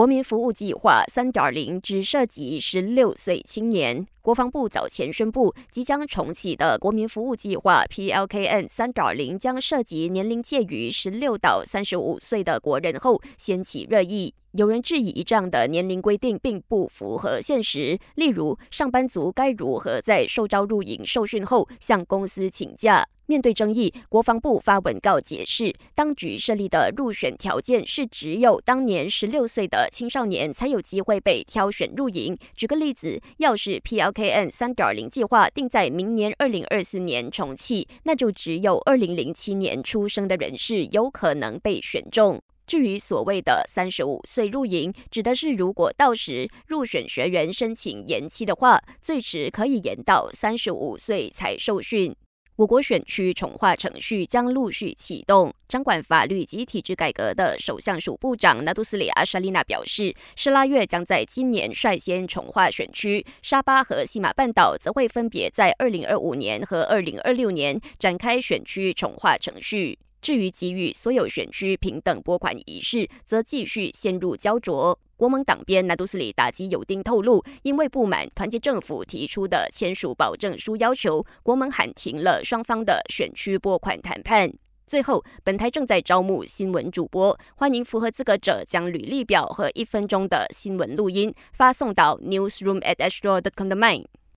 国民服务计划三点零只涉及十六岁青年。国防部早前宣布，即将重启的国民服务计划 PLKN 三点零将涉及年龄介于十六到三十五岁的国人后，掀起热议。有人质疑这样的年龄规定并不符合现实，例如上班族该如何在受招入营受训后向公司请假？面对争议，国防部发文告解释，当局设立的入选条件是只有当年十六岁的青少年才有机会被挑选入营。举个例子，要是 PLKN 三点零计划定在明年二零二四年重启，那就只有二零零七年出生的人士有可能被选中。至于所谓的三十五岁入营，指的是如果到时入选学员申请延期的话，最迟可以延到三十五岁才受训。我国选区重划程序将陆续启动。掌管法律及体制改革的首相署部长纳杜斯里阿沙丽娜表示，施拉月将在今年率先重划选区，沙巴和西马半岛则会分别在二零二五年和二零二六年展开选区重划程序。至于给予所有选区平等拨款仪式，则继续陷入焦灼。国盟党鞭纳杜斯里打击友丁透露，因为不满团结政府提出的签署保证书要求，国盟喊停了双方的选区拨款谈判。最后，本台正在招募新闻主播，欢迎符合资格者将履历表和一分钟的新闻录音发送到 newsroom at astro.com 的 mine。